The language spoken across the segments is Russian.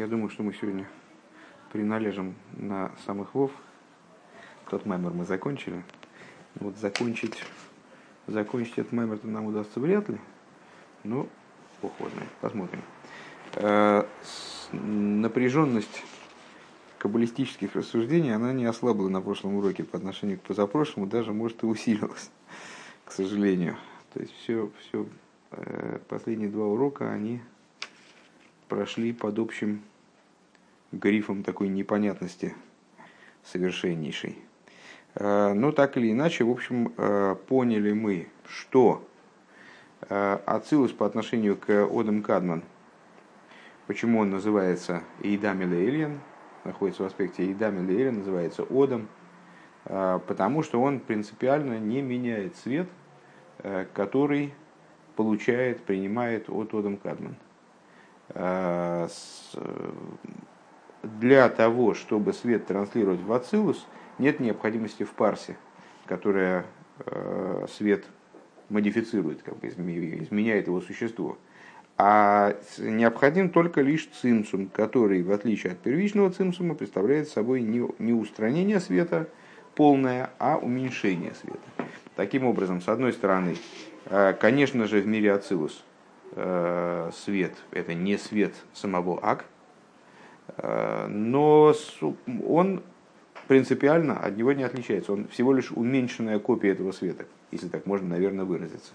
Я думаю, что мы сегодня приналежим на самых вов. Тот мемор мы закончили. Вот закончить, закончить этот мемор нам удастся вряд ли. Но уходно. Посмотрим. Э, напряженность каббалистических рассуждений, она не ослабла на прошлом уроке по отношению к позапрошлому, даже может и усилилась, к сожалению. То есть все, все э, последние два урока, они прошли под общим грифом такой непонятности совершеннейшей. Э, но так или иначе, в общем, э, поняли мы, что э, Ацилус по отношению к Одам Кадман, почему он называется Эйдам Элиен, находится в аспекте Эйдам Элиен, называется Одам, потому что он принципиально не меняет цвет, который получает, принимает от Одам Кадман. Для того, чтобы свет транслировать в Ацилус, нет необходимости в парсе, которая э, свет модифицирует, как бы изменяет его существо. А необходим только лишь цимсум, который, в отличие от первичного цимсума, представляет собой не, не устранение света полное, а уменьшение света. Таким образом, с одной стороны, э, конечно же, в мире Ацилус Э, свет, это не свет самого Ак, но он принципиально от него не отличается. Он всего лишь уменьшенная копия этого света, если так можно, наверное, выразиться.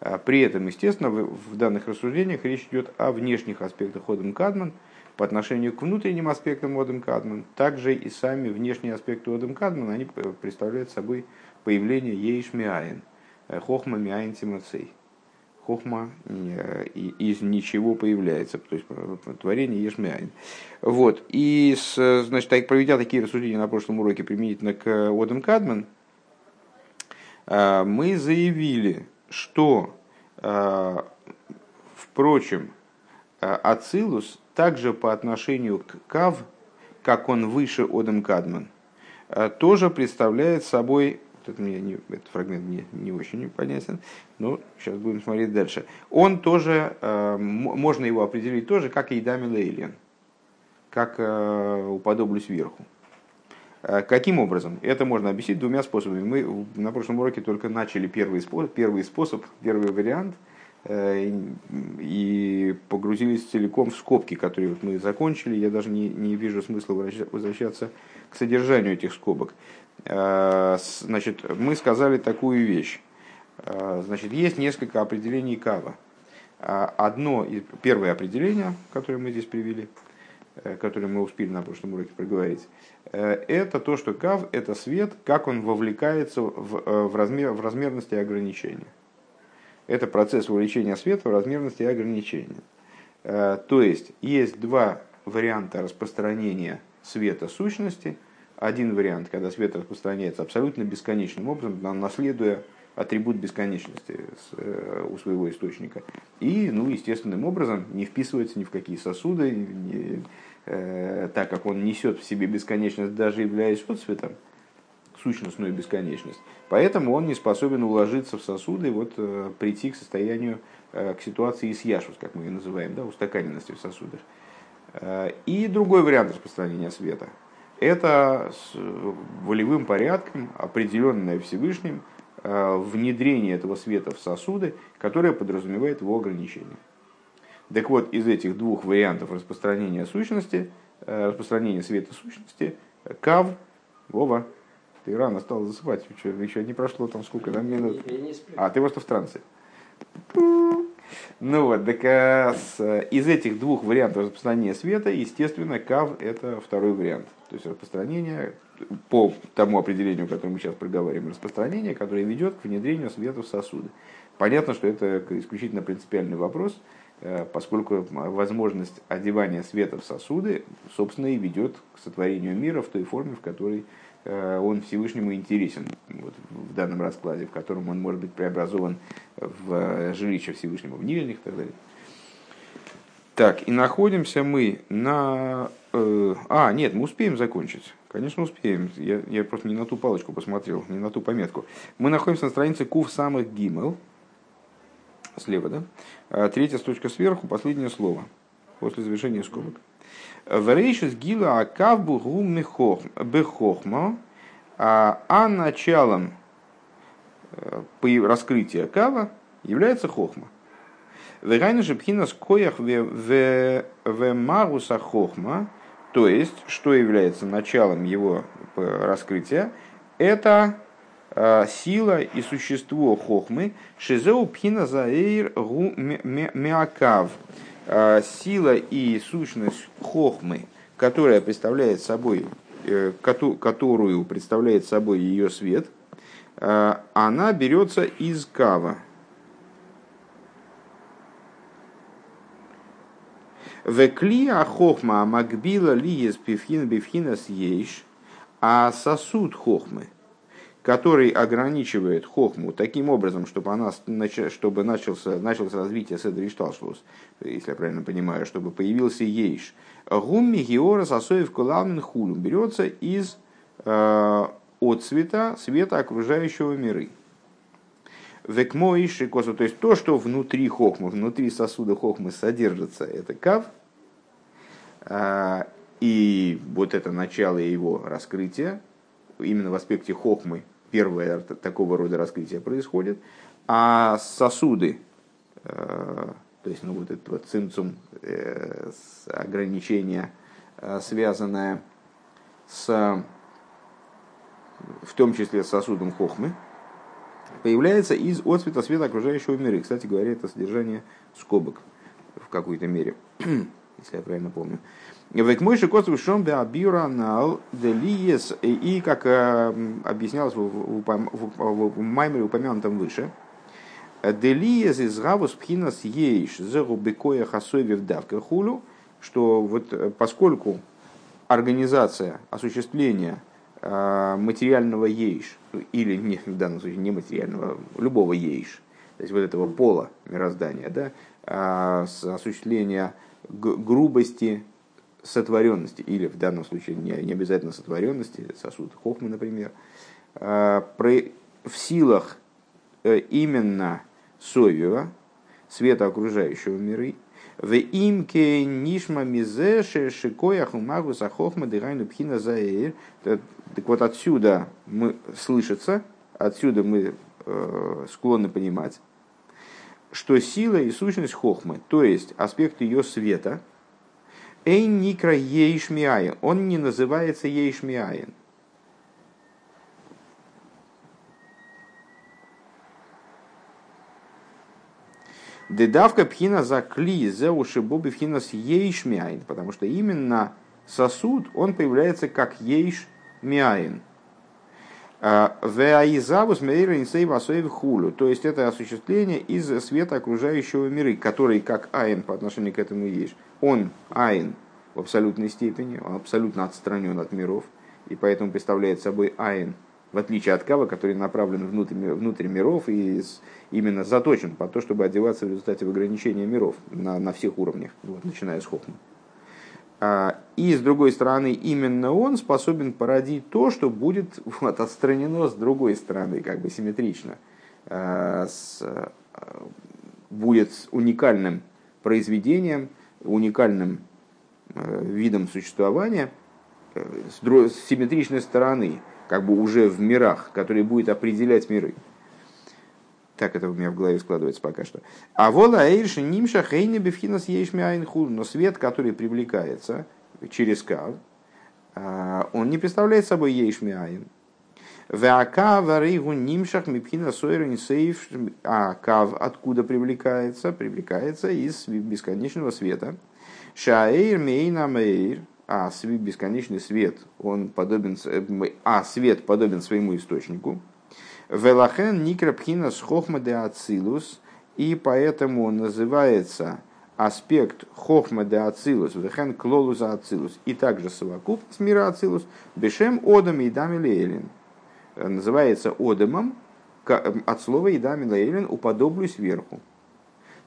А при этом, естественно, в данных рассуждениях речь идет о внешних аспектах Одем Кадман по отношению к внутренним аспектам Одем Кадман. Также и сами внешние аспекты Одем Кадман, они представляют собой появление Ейш Миаин, э, Хохма Миаин Тимацей хохма из ничего появляется, то есть творение ешмяин. Вот. И, с, значит, так, проведя такие рассуждения на прошлом уроке применительно к Одам Кадман, а, мы заявили, что, впрочем, Ацилус также по отношению к Кав, как он выше Одам Кадман, тоже представляет собой это мне не, этот фрагмент мне не очень понятен, но сейчас будем смотреть дальше. Он тоже, э, можно его определить тоже, как и Идами Лейлин, как э, уподоблюсь сверху. Э, каким образом? Это можно объяснить двумя способами. Мы на прошлом уроке только начали первый способ, первый, способ, первый вариант и погрузились целиком в скобки, которые вот мы закончили. Я даже не, не вижу смысла возвращаться к содержанию этих скобок. Э, значит, мы сказали такую вещь. Э, значит, есть несколько определений кава. Э, одно, первое определение, которое мы здесь привели, которое мы успели на прошлом уроке проговорить, это то, что кав – это свет, как он вовлекается в, в, размер, в размерности и ограничения. Это процесс вовлечения света в размерности и ограничения. То есть, есть два варианта распространения света сущности – один вариант, когда свет распространяется абсолютно бесконечным образом, наследуя атрибут бесконечности э, у своего источника. И, ну, естественным образом, не вписывается ни в какие сосуды, не, э, так как он несет в себе бесконечность, даже являясь отцветом, сущностную бесконечность. Поэтому он не способен уложиться в сосуды, вот, э, прийти к состоянию, э, к ситуации с яшус, как мы ее называем, да, устаканенности в сосудах. Э, и другой вариант распространения света – это с волевым порядком, определенное Всевышним, э, внедрение этого света в сосуды, которое подразумевает его ограничение. Так вот, из этих двух вариантов распространения сущности, э, распространения света сущности, Кав, Вова, ты рано стал засыпать, еще, еще не прошло там сколько там минут. А, ты просто в трансе. Ну вот, так а, с, из этих двух вариантов распространения света, естественно, Кав это второй вариант. То есть распространение, по тому определению, которое мы сейчас проговариваем, распространение, которое ведет к внедрению света в сосуды. Понятно, что это исключительно принципиальный вопрос, э, поскольку возможность одевания света в сосуды, собственно, и ведет к сотворению мира в той форме, в которой э, он Всевышнему интересен вот, в данном раскладе, в котором он может быть преобразован в э, жилище Всевышнего, в нивельных и так далее. Так, и находимся мы на... Э, а, нет, мы успеем закончить. Конечно, успеем. Я, я просто не на ту палочку посмотрел, не на ту пометку. Мы находимся на странице Кув самых Гимел. Слева, да? А, третья строчка сверху, последнее слово. После завершения скобок. Врейшис гила акав бугу бехохма, а началом раскрытия кава является хохма. Вегайна же пхинас коях в магуса хохма, то есть, что является началом его раскрытия, это сила и существо хохмы, шизеу пхина заэйр гу миакав. Сила и сущность хохмы, которая представляет собой, э, которую представляет собой ее свет, она берется из кава. Веклия хохма макбила ли из пивхина бифхина съешь, а сосуд хохмы, который ограничивает хохму таким образом, чтобы, она, чтобы начался, началось развитие седри шталшлус, если я правильно понимаю, чтобы появился ейш. Гумми геора сосоев кулалмин хулум берется из э, отцвета света окружающего миры. Векмоиши косу, то есть то, что внутри хохмы, внутри сосуда хохмы содержится, это кав – а, и вот это начало его раскрытия, именно в аспекте хохмы, первое такого рода раскрытие происходит, а сосуды, э, то есть ну, вот это вот цинцум, э, ограничение, э, связанное с, в том числе с сосудом хохмы, появляется из отцвета света окружающего мира. И, кстати говоря, это содержание скобок в какой-то мере если я правильно помню. Век мой шикосов шом биоранал делиес и как э, объяснялось в, в, Маймере упомянутом выше, делиес из гавус пхинас ейш зеру бекоя хасовев давка хулю, что вот э, поскольку организация осуществления э, материального ейш, или не, в данном случае не материального, любого ейш, то есть вот этого пола мироздания, да, осуществления грубости сотворенности, или в данном случае не, не обязательно сотворенности, сосуд Хохмы, например, а, в силах э, именно Совева, света окружающего миры, в имке нишма мизеше шикоях умагу сахохма дыгайну пхина заэйр. Так вот отсюда мы слышится, отсюда мы э, склонны понимать, что сила и сущность хохмы, то есть аспект ее света, эйн никра ейшмиаин, он не называется ейшмиаин. Дедавка пхина за кли, за уши боби пхина с ейшмиаин, потому что именно сосуд, он появляется как ейшмиаин. Веаизавус мейра инсейв хулю. То есть это осуществление из света окружающего мира, который как айн по отношению к этому есть. Он айн в абсолютной степени, он абсолютно отстранен от миров, и поэтому представляет собой айн, в отличие от кава, который направлен внутрь, внутрь миров и именно заточен по то, чтобы одеваться в результате ограничения миров на, на всех уровнях, вот, начиная с Хохма. А, и с другой стороны, именно он способен породить то, что будет вот, отстранено с другой стороны, как бы симметрично. А, с, а, будет уникальным произведением, уникальным видом существования э, с симметричной стороны, как бы уже в мирах, который будет определять миры. Так это у меня в голове складывается пока что. А вола эйрши нимша хейни бифхинас ейшми айнхур. Но свет, который привлекается через кав, а, он не представляет собой ейшми айн. Вака варигу нимшах мипхина сойрен сейф. А кав откуда привлекается? Привлекается из бесконечного света. Шаэйр мейна мейр. А бесконечный свет, он подобен, а свет подобен своему источнику. Велахен никра пхина с хохма де ацилус, и поэтому называется аспект хохма де ацилус, вехен клолуза ацилус, и также совокупность мира ацилус, бешем одам и дами лейлин. Называется одамом от слова и лейлин уподоблюсь сверху.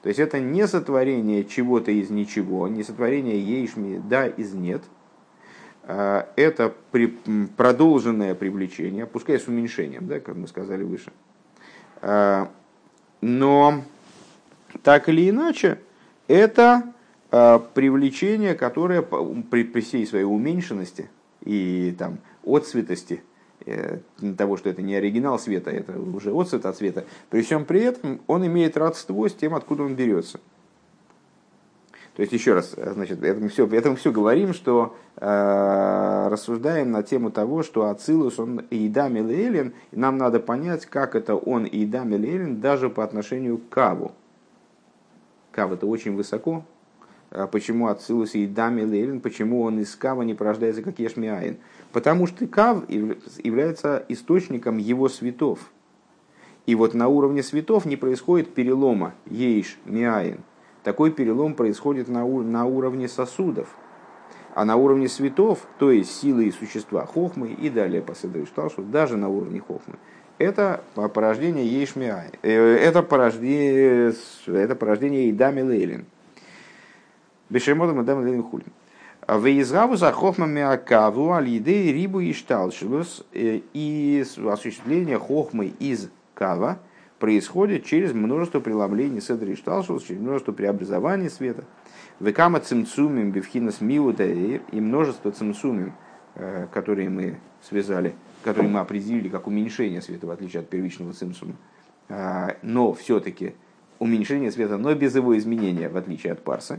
То есть это не сотворение чего-то из ничего, не сотворение ейшми да из нет – это при, продолженное привлечение, пускай с уменьшением, да, как мы сказали выше. А, но так или иначе, это привлечение, которое при, при всей своей уменьшенности и там, отцветости, того, что это не оригинал света, это уже отцвет от света, при всем при этом он имеет родство с тем, откуда он берется. То есть, еще раз, значит, это мы все, это мы все говорим, что э, рассуждаем на тему того, что Ацилус, он Иидам Элен, и нам надо понять, как это он Иидам Элен даже по отношению к Каву. Кав это очень высоко. А почему Ацилус и Иидам Элен, почему он из Кава не порождается как Ешмиаин? Потому что Кав является источником его светов. И вот на уровне светов не происходит перелома Ейш Миаин – такой перелом происходит на, на уровне сосудов. А на уровне светов, то есть силы и существа хохмы и далее по Седришталшу, даже на уровне хохмы, это порождение Ейшмиай. Э, это порождение, это порождение Идами Лейлин. Бешемотом Идами Лейлин Хулин. Вейзгаву за хохмами акаву алидей рибу и шталшилус э, и осуществление хохмы из кава – происходит через множество преломлений седри шталшус, через множество преобразований света. Векама цимцумим бифхинас миутаир и множество цимцумим, э, которые мы связали, которые мы определили как уменьшение света, в отличие от первичного цимцума. А, но все-таки уменьшение света, но без его изменения, в отличие от парса.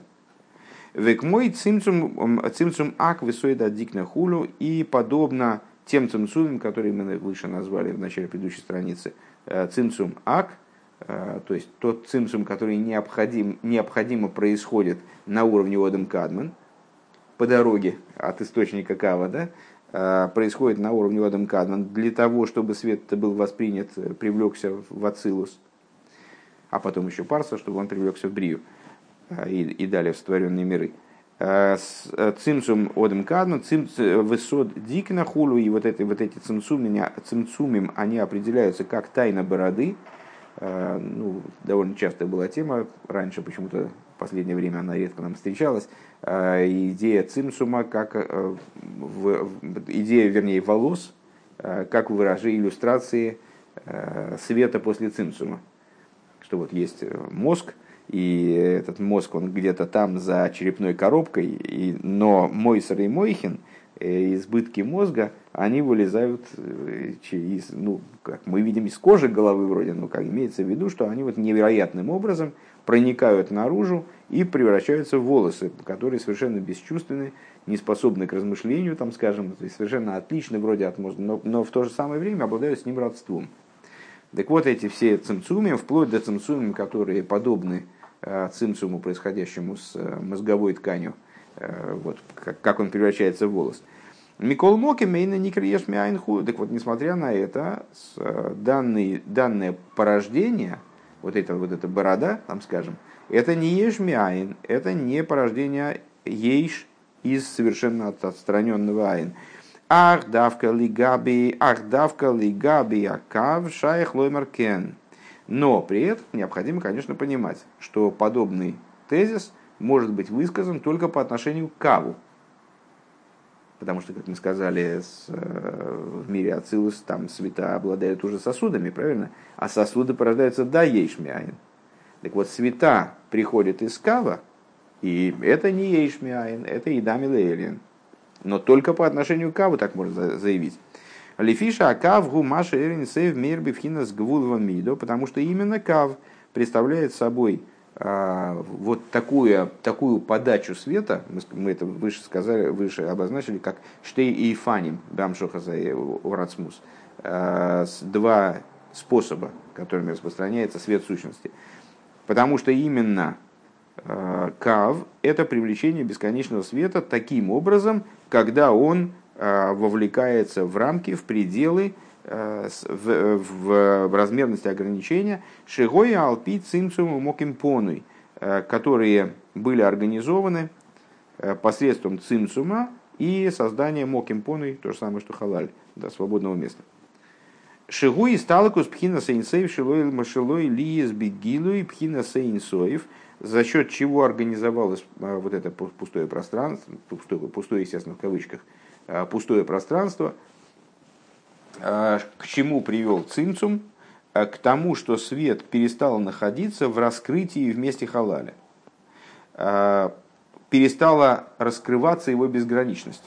Век мой цимцум, цимцум ак высоида дикна хулю и подобно тем цимцумим, которые мы выше назвали в начале предыдущей страницы – Э, цимцум ак, э, то есть тот цимцум, который необходим, необходимо происходит на уровне Одем Кадман, по дороге от источника Кава, да, э, происходит на уровне Одем Кадман, для того, чтобы свет был воспринят, привлекся в Ацилус, а потом еще Парса, чтобы он привлекся в Брию и, и далее в створенные миры. Цимцум одем кадман, высот дик на хулу, и вот, это, вот эти цимцумим, они определяются как тайна бороды. Ну, довольно частая была тема, раньше почему-то в последнее время она редко нам встречалась. Идея цимсума, как в, идея, вернее, волос, как выражение иллюстрации света после цимсума. Что вот есть мозг, и этот мозг, он где-то там за черепной коробкой, и, но Мойсер и Мойхин, э, избытки мозга, они вылезают э, из, ну, как мы видим, из кожи головы вроде, но как имеется в виду, что они вот невероятным образом проникают наружу и превращаются в волосы, которые совершенно бесчувственны, не способны к размышлению, там, скажем, то есть совершенно отличны вроде от мозга, но, но в то же самое время обладают с ним родством. Так вот, эти все цимцумим, вплоть до цимцумим, которые подобны э, цимцуму, происходящему с э, мозговой тканью, э, вот, как он превращается в волос. Микол Моки Мейна Никриеш Мяйнху. Так вот, несмотря на это, данные, данное порождение, вот это вот эта борода, там скажем, это не еш мяйн, это не порождение ейш из совершенно отстраненного айн. Ах давка давка лигаби акав шайх лоймер кен. Но при этом необходимо, конечно, понимать, что подобный тезис может быть высказан только по отношению к каву. Потому что, как мы сказали, с, э, в мире Ацилус там света обладают уже сосудами, правильно? А сосуды порождаются да ейшмиаин. Так вот, света приходят из кава, и это не ейшмиаин, это и дамилейлин но только по отношению к Каву так можно заявить. Лефиша Акав гу Маша Эрин Сейв Мир Бифхина с Мидо, потому что именно Кав представляет собой а, вот такую, такую подачу света, мы это выше сказали, выше обозначили, как Штей и Фаним, Дамшоха за Урацмус, а, два способа, которыми распространяется свет сущности. Потому что именно Э, кав – это привлечение бесконечного света таким образом, когда он э, вовлекается в рамки, в пределы, э, в, в, в размерности ограничения Шигоя Алпи Цимцуму Мокимпонуй, которые были организованы посредством цимцума и создания мокимпоны, то же самое, что халаль, до свободного места. Шигу и сталакус пхина сейнсейв шилой машилой лиес бигилуй пхина сейнсоев – за счет чего организовалось вот это пустое пространство, пустое, пустое естественно, в кавычках, пустое пространство, к чему привел цинцум, к тому, что свет перестал находиться в раскрытии вместе халаля. перестала раскрываться его безграничность.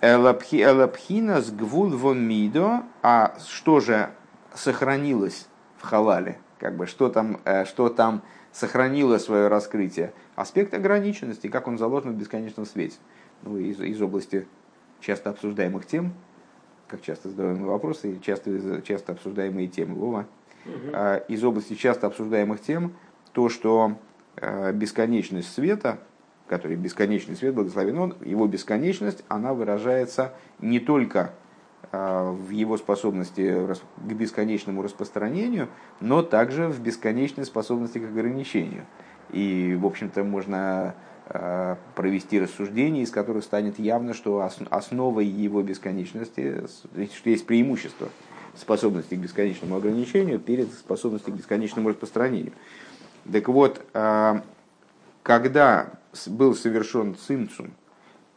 Элапхина с гвулвомидо, а что же сохранилось в халале? Как бы, что там, э, что там сохранило свое раскрытие? Аспект ограниченности, как он заложен в бесконечном свете. Ну, из, из области часто обсуждаемых тем, как часто задаваемые вопросы, часто, часто обсуждаемые темы. Вова. Угу. Из области часто обсуждаемых тем, то, что э, бесконечность света, который бесконечный свет, благословен он, его бесконечность, она выражается не только э, в его способности к бесконечному распространению, но также в бесконечной способности к ограничению. И, в общем-то, можно провести рассуждение, из которых станет явно, что основой его бесконечности, что есть преимущество способности к бесконечному ограничению перед способностью к бесконечному распространению. Так вот, э, когда был совершен цимцум,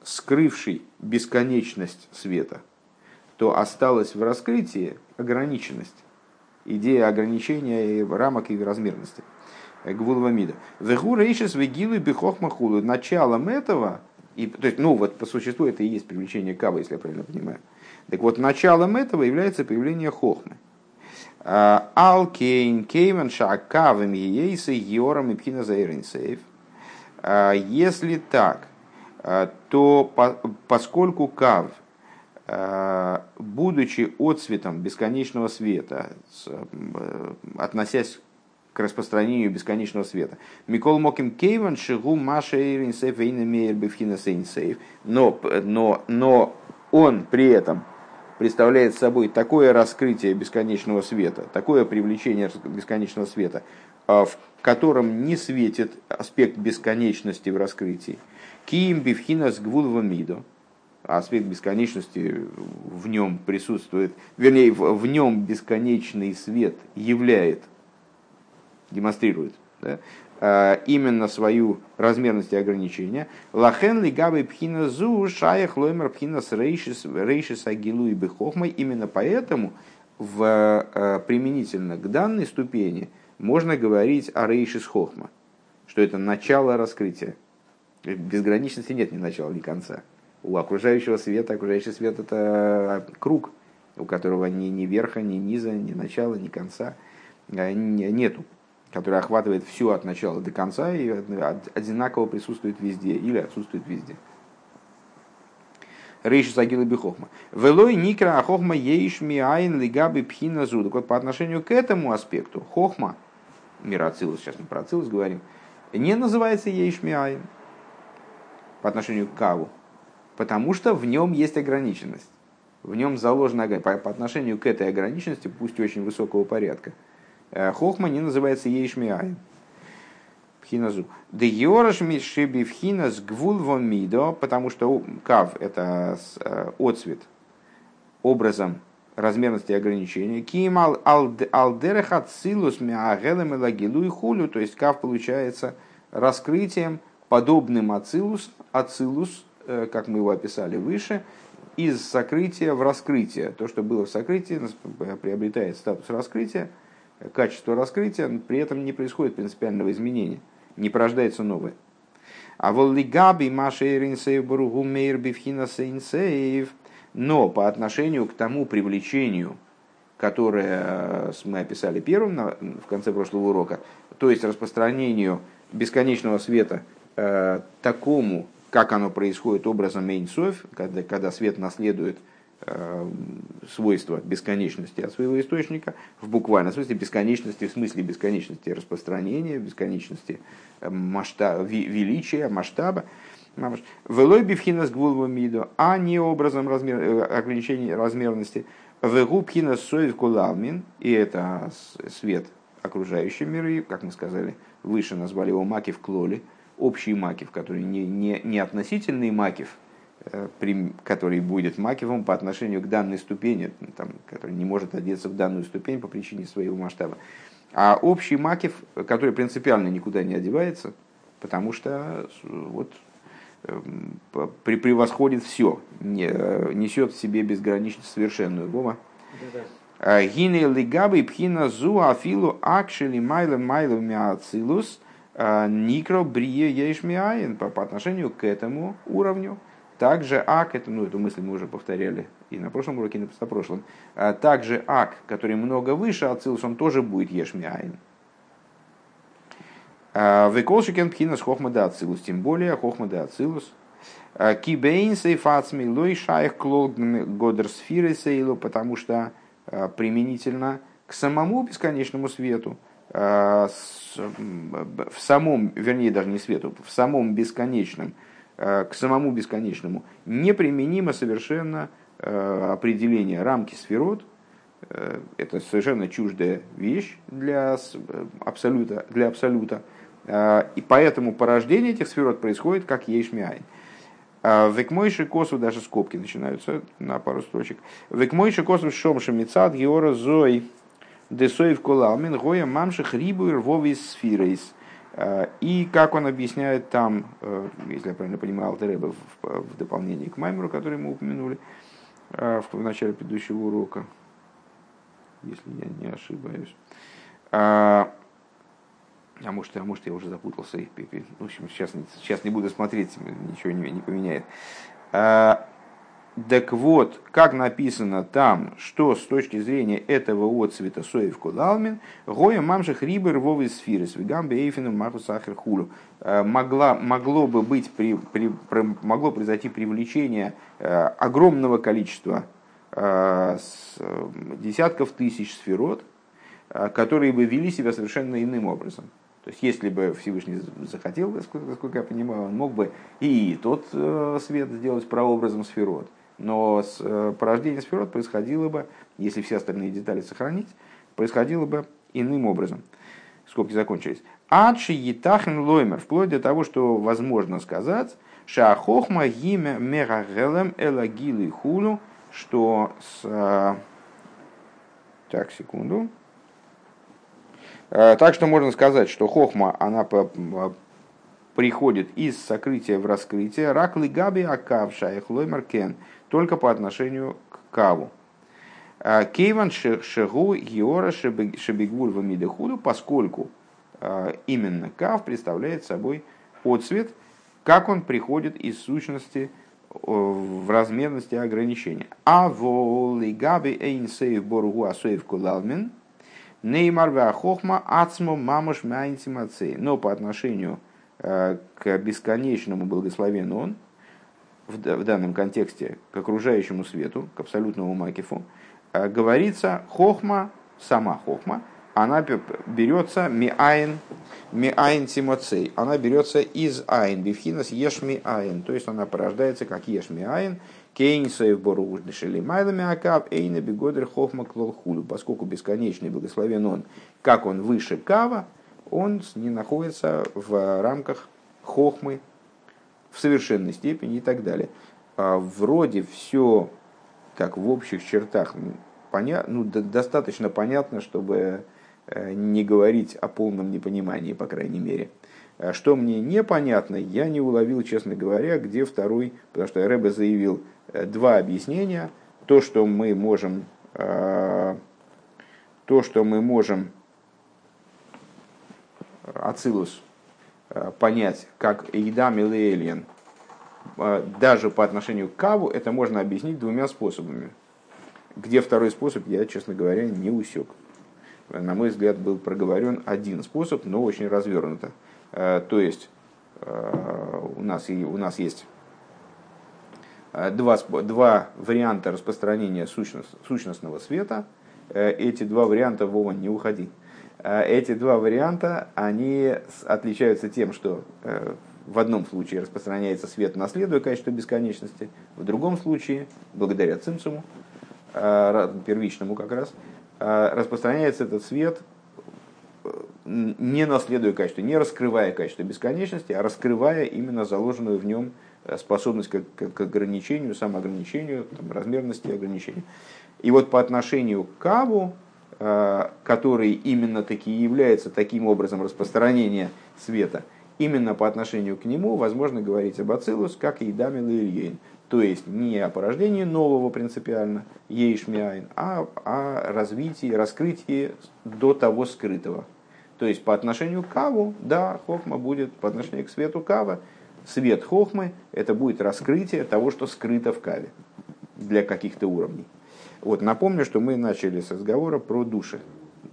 скрывший бесконечность света, то осталась в раскрытии ограниченность, идея ограничения рамок и размерности. Гвулвамида. Вегу рейшес вегилу бихохмахулу. Началом этого, и, то есть, ну вот по существу это и есть привлечение кава, если я правильно понимаю. Так вот, началом этого является появление хохмы. А, Алкейн, Кейвен, Шакавым, Ейсы, Йором и Пхина Зайринсейв. А, если так, а, то поскольку Кав, будучи отцветом бесконечного света, э, относясь распространению бесконечного света. Микол Моким Кейван Шигу Маша Эйринсейф Эйнемейр Бифхина Сейнсейф. Но, но, но он при этом представляет собой такое раскрытие бесконечного света, такое привлечение бесконечного света, а, в котором не светит аспект бесконечности в раскрытии. Киим Бифхина с Гвулвамидо. Аспект бесконечности в нем присутствует, вернее, в нем бесконечный свет являет демонстрирует да, а, именно свою размерность и ограничения. Лахен ли габы пхина зу шаях лоймер пхина с рейшис агилу и бехохмой. Именно поэтому в, а, применительно к данной ступени можно говорить о рейшис хохма, что это начало раскрытия. Безграничности нет ни начала, ни конца. У окружающего света, окружающий свет это круг, у которого ни, ни верха, ни низа, ни начала, ни конца а, нету который охватывает все от начала до конца и одинаково присутствует везде или отсутствует везде. ראשית הגילוי בחכמה. ולא נקרא החכמה יש מאין לגבי בחינה זו. Так вот, по отношению к этому аспекту, Хохма, мир Ацилус, сейчас мы про Ацилус говорим, не называется יש מאין по отношению к Каву, потому что в нем есть ограниченность. В нем заложена по, по отношению к этой ограниченности, пусть очень высокого порядка – хохма не называется ейшмиай. Пхиназу. Де йораш мишиби вон мидо, потому что кав – это э, отцвет образом размерности и ограничения. Ким алдерех ацилус миагелем и лагилу и хулю, то есть кав получается раскрытием, подобным ацилус, ацилус, э, как мы его описали выше, из сокрытия в раскрытие. То, что было в сокрытии, приобретает статус раскрытия – качество раскрытия, при этом не происходит принципиального изменения, не порождается новое. А воллигаби сейнсейв, но по отношению к тому привлечению, которое э, мы описали первым в конце прошлого урока, то есть распространению бесконечного света э, такому, как оно происходит образом Мейнсоф, когда, когда свет наследует Э, свойства бесконечности от своего источника, в буквальном смысле бесконечности, в смысле бесконечности распространения, бесконечности э, масштаба, величия, масштаба. Велой бифхина с миду, а не образом размер, э, ограничения размерности. Вегубхина соев кулалмин, и это свет окружающей миры, как мы сказали, выше назвали его макив клоли, общий макив, который не, не, не относительный макив, который будет макивом по отношению к данной ступени, там, который не может одеться в данную ступень по причине своего масштаба. А общий макив, который принципиально никуда не одевается, потому что вот, эм, превосходит все, несет в себе безграничность совершенную. Гома. הנה לגבי בחינה זו אפילו א"ק שלמעלה מעלה מאצילות נקרא בריאה יש מאין по отношению к этому уровню. Также ак, это, ну, эту мысль мы уже повторяли и на прошлом уроке, и на прошлом. Также ак, который много выше Ацилус, он тоже будет יש מאין. וכל שכן בחינת חכמה דאצילות, тем более חכמה דאצילות. כי באין סוף עצמו לא שייך כלל גדר ספירות אלו, потому что применительно к самому бесконечному свету, в самом, вернее даже не свету, в самом бесконечном, к самому бесконечному, неприменимо совершенно определение рамки сферот, это совершенно чуждая вещь для абсолюта, для абсолюта. И поэтому порождение этих сферот происходит как ешмиайн. Векмойши косу, даже скобки начинаются на пару строчек. Векмойши косу шомши мецад геора зой десоев колалмин гоя мамших рибу рвовис сфирейс. И как он объясняет там, э, если я правильно понимаю, Алтереба в дополнении к Маймеру, который мы упомянули э, в начале предыдущего урока, если я не ошибаюсь. А, может, а может я уже запутался. В общем, сейчас, сейчас не буду смотреть, ничего не, не поменяет. Так вот, как написано там, что с точки зрения этого отцвета соев кудалмин, гоя мамших рибер вовы сфиры с вигамбе эйфеном маху сахар хулу. А, могла, могло бы быть, при, при, могло произойти привлечение а, огромного количества а, десятков тысяч сферот, которые бы вели себя совершенно иным образом. То есть, если бы Всевышний захотел, насколько я понимаю, он мог бы и тот э, свет сделать прообразом сферот. Но э, порождение сферот происходило бы, если все остальные детали сохранить, происходило бы иным образом. Скобки закончились. Адши етахен лоймер, вплоть до того, что возможно сказать, шахохма гиме мерагелем элагилы хулу, что с... Э, так, секунду. Э, так что можно сказать, что хохма, она приходит из сокрытия в раскрытие, рак габи акав шаях кен, только по отношению к каву. Э, Кейван шегу геора шебигвуль вамидехуду, поскольку э, именно кав представляет собой отцвет, как он приходит из сущности в размерности ограничения. А воли габи эйн сейв боргу асоев кулалмин – נאמר חכמה עצמה ממש מאין תמצא. Но по отношению к бесконечному благословенному он, в данном контексте к окружающему свету, к абсолютному макифу, э, говорится хохма, сама хохма, она берется מאין, מאין תמצא, она берется из אין, בבחינת יש מאין, то есть она порождается как יש מאין, כי אין סוף ברוך הוא דשלמעלה מהקו, אינו בגדר חכמה כלל וכו'. Поскольку бесконечный благословен он, как он выше кава, он не находится в рамках хохмы в совершенной степени и так далее. А вроде все так в общих чертах поня... ну, достаточно понятно, чтобы э, не говорить о полном непонимании, по крайней мере. А что мне непонятно, я не уловил, честно говоря, где второй, потому что Рэбе заявил э, два объяснения. То, что мы можем, э, то, что мы можем Ацилус э, понять как Эйдам или Эльен, даже по отношению к Каву, это можно объяснить двумя способами. Где второй способ, я, честно говоря, не усек. На мой взгляд, был проговорен один способ, но очень развернуто. Э, то есть э, у нас, у нас есть э, два, два варианта распространения сущност, сущностного света. Эти два варианта, Вова, не уходи. Эти два варианта, они отличаются тем, что в одном случае распространяется свет, наследуя качество бесконечности, в другом случае, благодаря цимсуму, первичному как раз, распространяется этот свет не наследуя качество, не раскрывая качество бесконечности, а раскрывая именно заложенную в нем э, способность к, к, к ограничению, самоограничению, там, размерности ограничения. И вот по отношению к Каву, э, который именно таки является таким образом распространения света, именно по отношению к нему возможно говорить об Ацилус, как и Дамил и Ильейн. То есть не о порождении нового принципиально, ейшмиайн, а о развитии, раскрытии до того скрытого. То есть по отношению к Каву, да, Хохма будет по отношению к свету Кава. Свет Хохмы – это будет раскрытие того, что скрыто в Каве для каких-то уровней. Вот, напомню, что мы начали с разговора про души.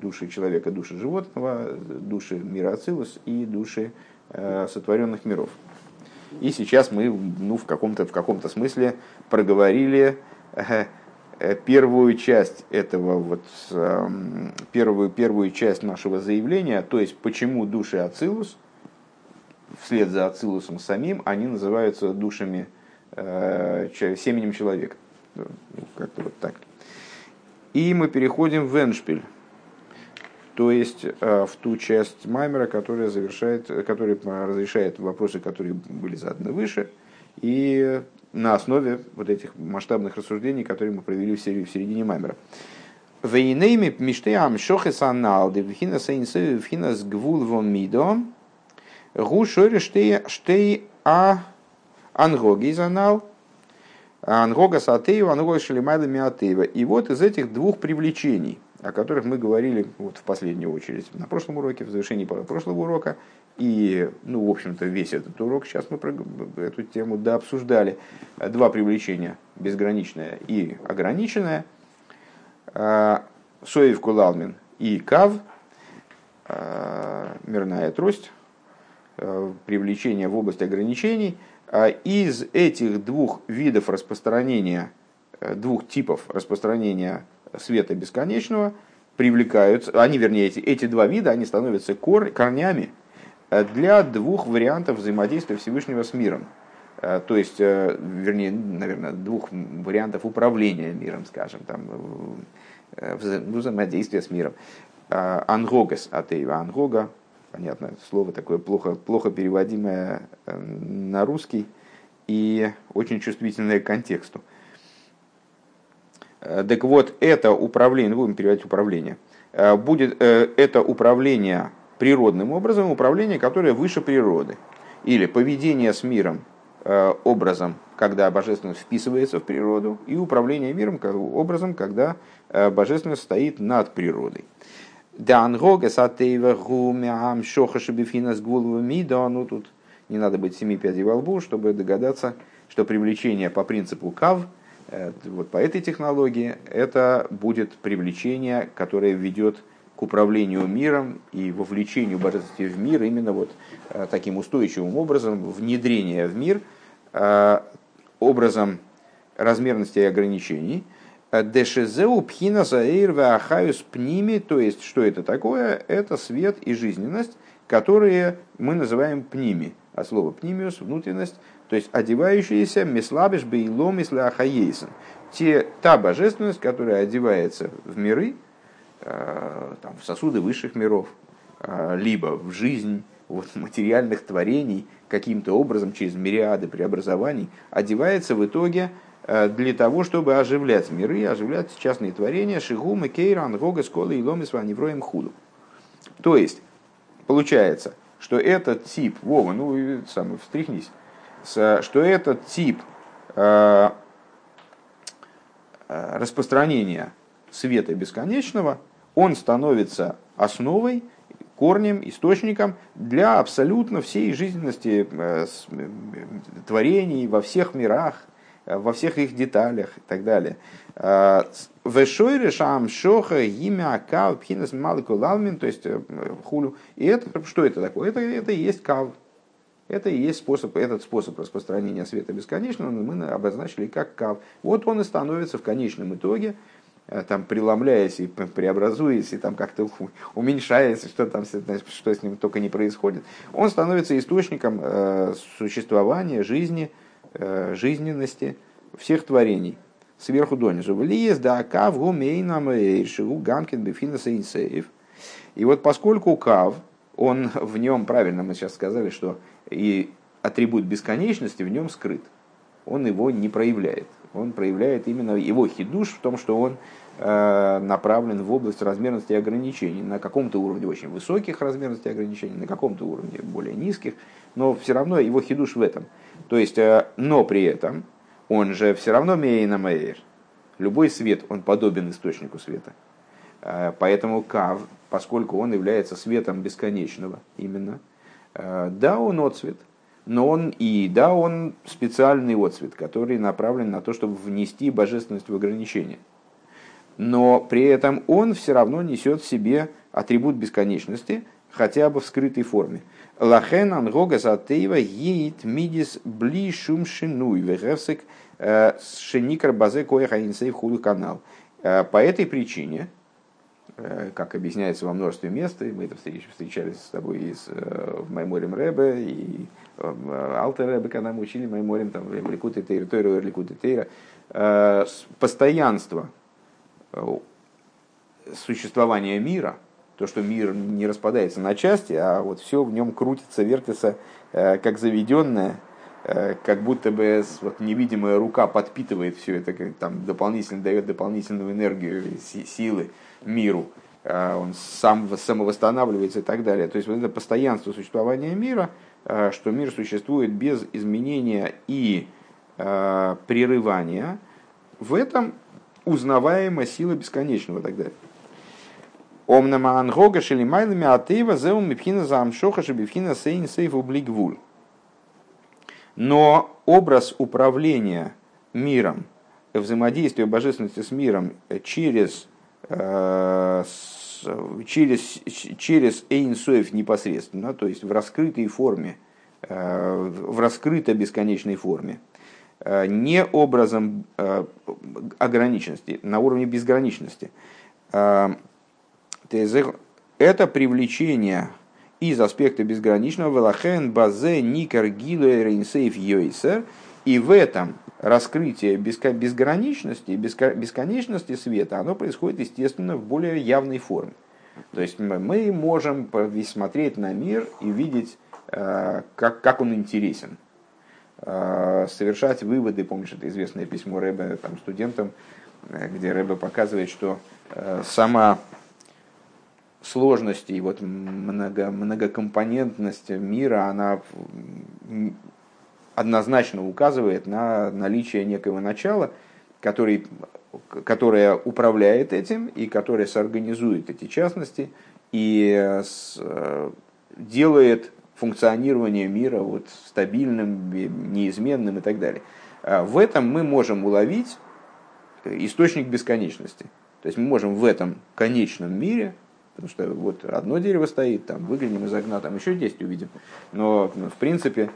Души человека, души животного, души мира Ацилус и души э, сотворенных миров. И сейчас мы ну, в каком-то в каком-то смысле проговорили э, первую часть этого вот э, первую первую часть нашего заявления, то есть почему души Ацилус вслед за Ацилусом самим они называются душами э, семенем человека, ну, как-то вот так. И мы переходим в Эншпиль то есть э, в ту часть Маймера, которая, завершает, которая разрешает вопросы, которые были заданы выше, и на основе вот этих масштабных рассуждений, которые мы провели в, середине Маймера. Вейнейми миштеам шохесанал девхина сейнсы вхина с гвул вон мидо гу шойре штей а ангоги ангога сатею ангога шелемайла миатеева. И вот из этих двух привлечений – о которых мы говорили вот в последнюю очередь на прошлом уроке, в завершении прошлого урока. И, ну, в общем-то, весь этот урок сейчас мы эту тему дообсуждали. Два привлечения, безграничное и ограниченное. А, Соев Кулалмин и Кав, а, мирная трость, а, привлечение в область ограничений. Из этих двух видов распространения, двух типов распространения света бесконечного привлекаются, они, вернее, эти, эти два вида, они становятся кор, корнями э, для двух вариантов взаимодействия Всевышнего с миром. Э, то есть, э, вернее, наверное, двух вариантов управления миром, скажем, там, взаимодействия с миром. Ангогас атеева. Ангога, понятно, слово такое плохо, плохо переводимое на русский и очень чувствительное к контексту. Э, так вот, это управление, будем переводить управление, э, будет э, это управление природным образом, управление, которое выше природы. Или поведение с миром образом, когда божественность вписывается в природу, и управление миром образом, когда божественность стоит над природой. Ну тут не надо быть семи пядей во лбу, чтобы догадаться, что привлечение по принципу кав – Э, вот по этой технологии это будет привлечение, которое ведет к управлению миром и вовлечению божественности в мир именно вот э, таким устойчивым образом, внедрение в мир э, образом размерности и ограничений. Дешезеу пхина заэйр ваахаюс пними, то есть что это такое? Это свет и жизненность, которые мы называем пними. А слово пнимиус – внутренность, то есть одевающиеся мислабиш бейло мисляхаейсен. Те, та божественность, которая одевается в миры, э, там, в сосуды высших миров, э, либо в жизнь вот, материальных творений, каким-то образом через мириады преобразований, одевается в итоге для того, чтобы оживлять миры, оживлять частные творения, шигумы, кейран, гога, сколы и ломис, ваневроем худу. То есть, получается, что этот тип, Вова, ну, сам встряхнись, что этот тип э, э, распространения света бесконечного, он становится основой, корнем, источником для абсолютно всей жизненности э, творений во всех мирах, во всех их деталях и так далее. Вешойре шам шоха имя кав пхинас малыку лалмин, то есть хулю. И это, что это такое? Это, это и есть кав. Это и есть способ, этот способ распространения света бесконечного, мы обозначили как кав. Вот он и становится в конечном итоге, э, там преломляясь и преобразуясь, и там как-то уменьшаясь, что там что с ним только не происходит, он становится источником э, существования, жизни, э, жизненности всех творений сверху донизу. Влиез да кав гумейнам шигу гамкин бифинаса инсеев. И вот поскольку кав, он в нем, правильно мы сейчас сказали, что и атрибут бесконечности в нем скрыт. Он его не проявляет. Он проявляет именно его хидуш в том, что он э, направлен в область размерности ограничений. На каком-то уровне очень высоких размерностей ограничений, на каком-то уровне более низких, но все равно его хидуш в этом. То есть, э, но при этом он же все равно мейна мейр. Любой свет, он подобен источнику света. Поэтому Кав, поскольку он является светом бесконечного именно, да, он отцвет, но он и да, он специальный отцвет, который направлен на то, чтобы внести божественность в ограничение. Но при этом он все равно несет в себе атрибут бесконечности, хотя бы в скрытой форме. Лахен ангога затеева ейт мидис бли шум шинуй вегевсек э, шеникр базе коеха инсейв худу канал. Э, по этой причине, э, как объясняется во множестве мест, и мы это встречались с тобой и с, в Майморем Рэбе, и Алтер Рэбе, когда мы учили Майморем, там, в Ликуте Тейра, Тойра, Ликуте Тейра, постоянство существования мира – то, что мир не распадается на части, а вот все в нем крутится, вертится, э, как заведенное, э, как будто бы вот, невидимая рука подпитывает все это, там, дополнительно дает дополнительную энергию, силы миру, э, он сам самовосстанавливается и так далее. То есть вот это постоянство существования мира, что мир существует без изменения и прерывания, в этом узнаваема сила бесконечного и так далее. Омнама ангога шели майлами атеева зеум мипхина за амшоха шебифхина сейн сейф облигвуль. Но образ управления миром, взаимодействие божественности с миром через, э, через, через Эйнсоев непосредственно, то есть в раскрытой форме, э, в раскрытой бесконечной форме, э, не образом ограниченности, на уровне безграничности, это привлечение из аспекта безграничного велахен базе никар гилуэ рейнсейф йойсер. И в этом раскрытие безграничности, бесконечности света, оно происходит, естественно, в более явной форме. То есть мы можем смотреть на мир и видеть, э, как, как он интересен. Э, совершать выводы, помнишь, это известное письмо Рэбе там, студентам, э, где Рэбе показывает, что сама сложности и вот много, многокомпонентность мира, она однозначно указывает на наличие некого начала, который, которое управляет этим и которое соорганизует эти частности и делает функционирование мира вот стабильным, неизменным и так далее. А в этом мы можем уловить источник бесконечности. То есть мы можем в этом конечном мире Потому что вот одно дерево стоит, там выглянем из окна, там еще 10 увидим. Но в принципе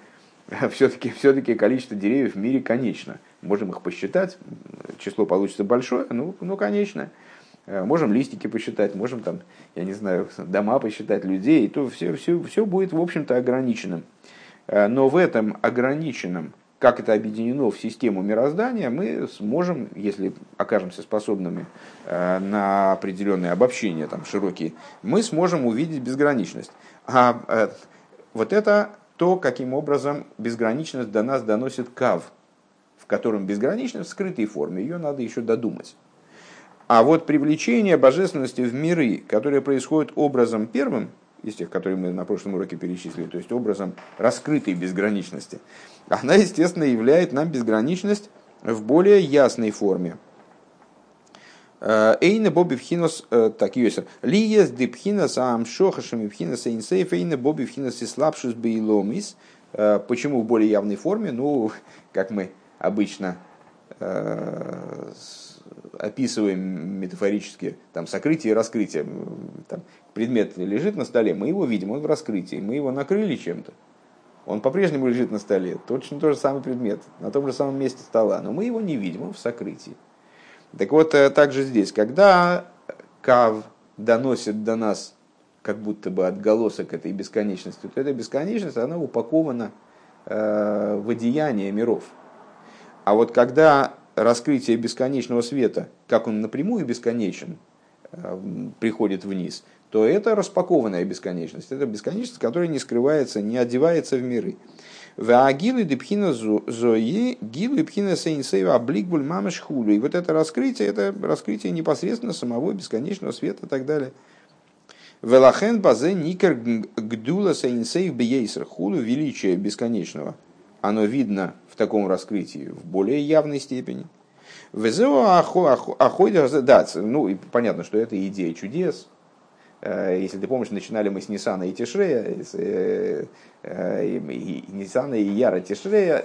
все-таки все количество деревьев в мире конечно. Можем их посчитать, число получится большое, ну, ну конечно. Э, можем листики посчитать, можем там, я не знаю, дома посчитать, людей, то все, все, все будет, в общем-то, ограниченным. Э, но в этом ограниченном как это объединено в систему мироздания, мы сможем, если окажемся способными э, на определенные обобщения, там, широкие, мы сможем увидеть безграничность. А вот это то, каким образом безграничность до нас доносит Кав, в котором безграничность в скрытой форме, ее надо еще додумать. А вот привлечение божественности в миры, которое происходит образом первым, из тех, которые мы на прошлом уроке перечислили, то есть образом раскрытой безграничности, она, естественно, являет нам безграничность в более ясной форме. Э, эйна боби вхинос э, так юсер. Лиес дипхинос ам шохашами вхинос эйнсейф эйна боби вхинос и слабшус бейломис. Э, почему в более явной форме? Ну, как мы обычно описываем метафорически там, сокрытие и раскрытие. Там, предмет лежит на столе, мы его видим, он в раскрытии, мы его накрыли чем-то. Он по-прежнему лежит на столе, точно тот же самый предмет, на том же самом месте стола, но мы его не видим, он в сокрытии. Так вот, э, также здесь, когда Кав доносит до нас как будто бы отголосок этой бесконечности, то эта бесконечность, она упакована э, в одеяние миров. А вот когда раскрытие бесконечного света, как он напрямую бесконечен, э, приходит вниз, то это распакованная бесконечность. Это бесконечность, которая не скрывается, не одевается в миры. Ваагилы депхина зои, гилы пхина сейнсейва обликбуль мамаш хулю. И вот это раскрытие, это раскрытие непосредственно самого бесконечного света и так далее. Велахен базе никер гдула сейнсейв бейсер хулю, величие бесконечного. Оно видно в таком раскрытии в более явной степени. Везео ахойда да, ну и понятно, что это идея чудес. Э, если ты помнишь, начинали мы с Ниссана и Тишрея, э, э, и Ниссана и Яра Тишрея,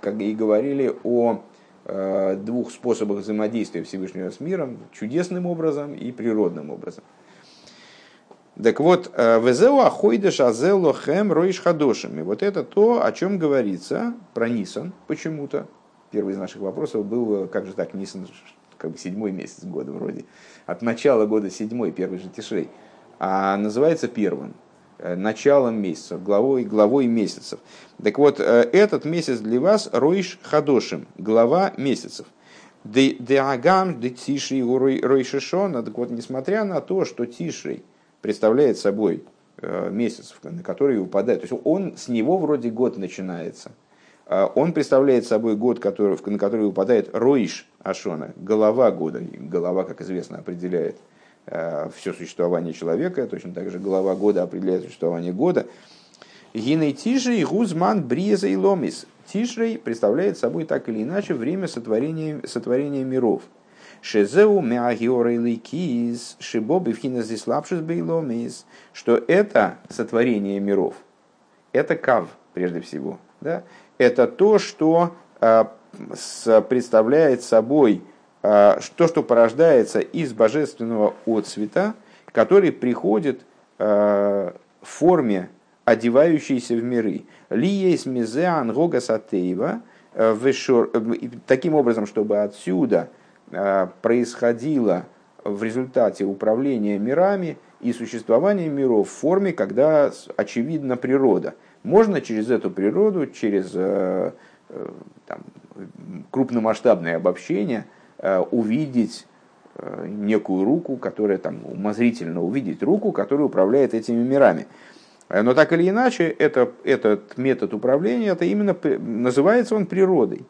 как и говорили о двух способах взаимодействия Всевышнего с миром, чудесным образом и природным образом. Так вот, «Везеу ахойдеш азело хэм роиш хадошем». И вот это то, о чем говорится про Нисан почему-то. Первый из наших вопросов был, как же так, Нисан, как бы седьмой месяц года вроде. От начала года седьмой, первый же Тишрей. А называется первым, э, началом месяцев, главой, главой месяцев. Так вот, э, этот месяц для вас Ройш Хадошим, глава месяцев. Деагам, де Тишри, Ройшишона. Так вот, несмотря на то, что Тишрей – представляет собой э, месяц, на который выпадает. То есть он с него вроде год начинается. А он представляет собой год, который, на который выпадает Роиш Ашона, голова года. голова, как известно, определяет э, все существование человека, точно так же голова года определяет существование года. Гиней Гузман Бриеза и Ломис. Тишрей представляет собой так или иначе время сотворения, сотворения миров – Шезеу меагиорей ликиз, шибобы вхина здесь бейломис, что это сотворение миров, это кав, прежде всего. Да? Это то, что э, представляет собой э, то, что порождается из божественного отцвета, который приходит э, в форме одевающейся в миры. Ли есть мизе ангога сатеева, таким образом, чтобы отсюда – Э, происходило в результате управления мирами и существования миров в форме, когда очевидна природа. Можно через эту природу, через э, э, там, крупномасштабное обобщение увидеть некую руку, которая там умозрительно увидеть руку, которая управляет этими мирами. Но так или иначе, это, этот метод управления, это именно называется он природой.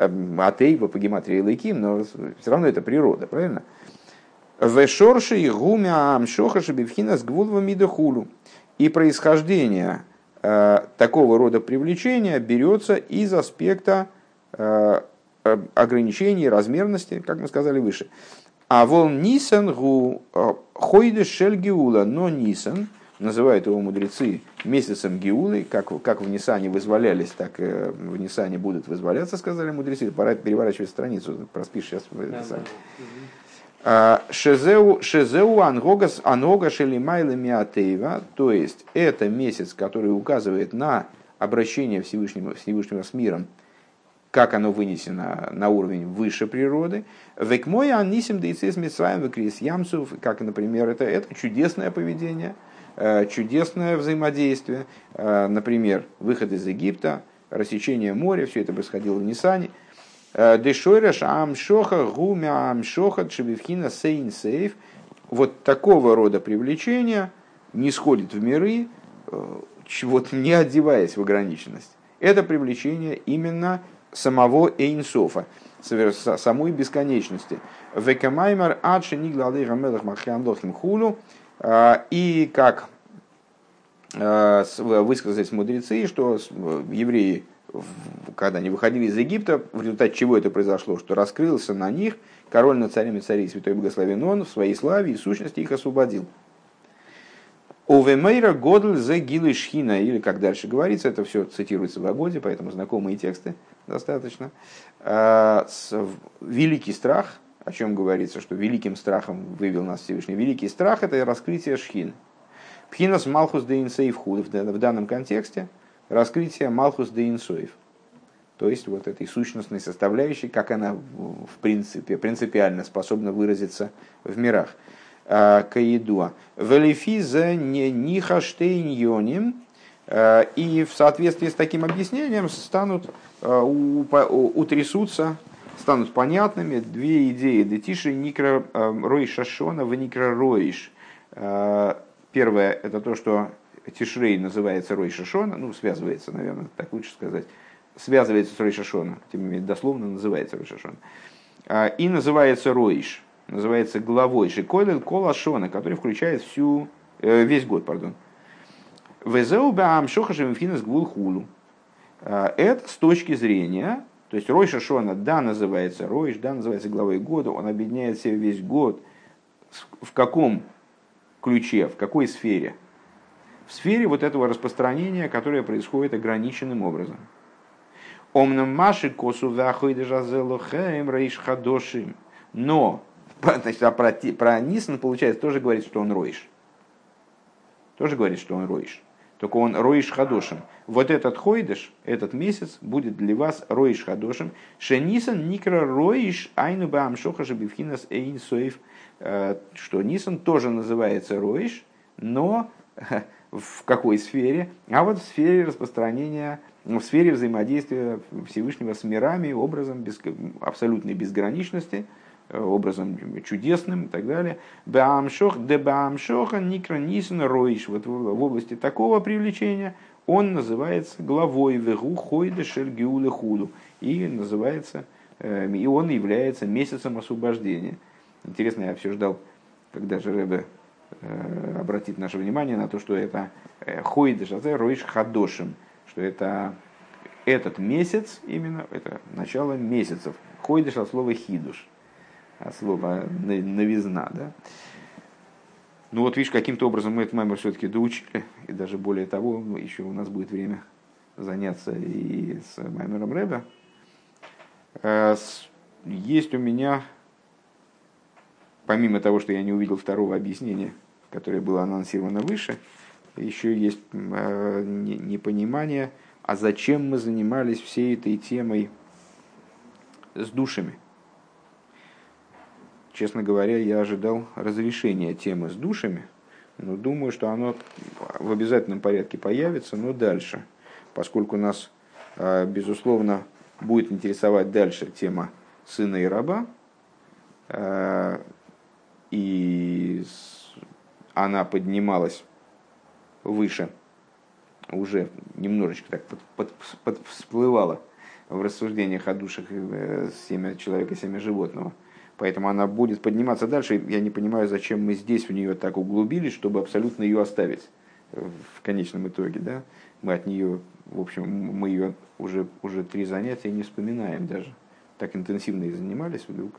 Атейва по гематрии Лейким, но все равно это природа, правильно? Вешорши и гумя амшоха шабивхина с гвулва хулу И происхождение э, такого рода привлечения берется из аспекта э, ограничений, размерности, как мы сказали выше. А вол нисан гу э, хойде шель геула, но нисан – называют его мудрецы месяцем Геулы, как, как в Нисане вызволялись, так э, в Нисане будут вызволяться, сказали мудрецы. Пора переворачивать страницу, проспишь сейчас. А, шезеу, шезеу ангогас анога шелимайла миатеева, то есть это месяц, который указывает на обращение Всевышнего, Всевышнего с миром, как оно вынесено на уровень выше природы. Век мой анисим дейцес митсваем векрис ямсов, как, например, это, это чудесное поведение – чудесное взаимодействие, э, например, выход из Египта, рассечение моря, все это происходило в Нисане. Э, Дешойраш амшоха гумя амшоха чебивхина сейн сейф. Вот такого рода привлечение не сходит в миры, вот не одеваясь в ограниченность. Это привлечение именно самого Эйнсофа, самой бесконечности. Векамаймар адши ниглады гамелах махьян лохим хулу. А, и как а, высказались мудрецы, что евреи, когда они выходили из Египта, в результате чего это произошло, что раскрылся на них король над царями царей Святой Богословен Он в своей славе и сущности их освободил. Овемейра годль за гилы шхина, или как дальше говорится, это все цитируется в Агоде, поэтому знакомые тексты достаточно. А, великий страх – о чем говорится, что великим страхом вывел нас Всевышний. Великий страх – это раскрытие шхин. Пхинас Малхус де Инсейв в данном контексте раскрытие Малхус де. То есть вот этой сущностной составляющей, как она в принципе, принципиально способна выразиться в мирах. А, Каидуа. Велифиза не нихаштейньоним. А, и в соответствии с таким объяснением станут а, утрясутся станут понятными две идеи. Детиши никро эм, рой шашона в никро роиш. Э, первое – это то, что Тишрей называется Рой Шашона, ну, связывается, наверное, так лучше сказать, связывается с Рой Шашона, тем не менее, дословно называется Рой Шашона. Э, и называется Ройш, называется главой Шикойлел Колашона, который включает всю, э, весь год, пардон. Везеу баам шохашем финес гвул хулу. Это с точки зрения То есть Рой Шашона, да, называется Ройш, да, называется главой года, он объединяет себе весь год. В каком ключе, в какой сфере? В сфере вот этого распространения, которое происходит ограниченным образом. Омнам маши косу вахойдежазелухаем рейш хадошим. Но, значит, а про, про Нисан, получается, тоже говорит, что он ройш. Тоже говорит, что он ройш. Только он роиш хадошим. Вот этот хойдыш, этот месяц будет для вас роиш хадошим. Шенисан никра роиш айну баам шохаша бифхинас эйн соев. Э, что Нисан тоже называется роиш, но в какой сфере? А вот в сфере распространения, в сфере взаимодействия Всевышнего с мирами, образом без, абсолютной безграничности – образом чудесным и так далее. Баамшох, де Никра Нисен Ройш. Вот в области такого привлечения он называется главой Вегу Хойде Шельгиуле Худу. И называется, э, и он является месяцем освобождения. Интересно, я все ждал, когда же Рэбе э, обратит наше внимание на то, что это Хойдеш, а Ройш Хадошим, что это этот месяц именно, это начало месяцев. Хойдеш от слова хидуш от слова новизна. Да? Ну вот видишь, каким-то образом мы этот маймер все-таки доучили, и даже более того, еще у нас будет время заняться и с маймером Рэбе. Э, есть у меня, помимо того, что я не увидел второго объяснения, которое было анонсировано выше, еще есть э, непонимание, а зачем мы занимались всей этой темой с душами – честно говоря, я ожидал разрешения темы с душами, но думаю, что оно в обязательном порядке появится, но дальше, поскольку нас, а, безусловно, будет интересовать дальше тема сына и раба, а, и она поднималась выше, уже немножечко так под, под, под, всплывала в рассуждениях о душах э, семя человека, семя животного – Поэтому она будет подниматься дальше. Я не понимаю, зачем мы здесь в нее так углубились, чтобы абсолютно ее оставить в конечном итоге. Да? Мы от нее, в общем, мы ее уже, уже три занятия не вспоминаем даже. Так интенсивно и занимались вдруг.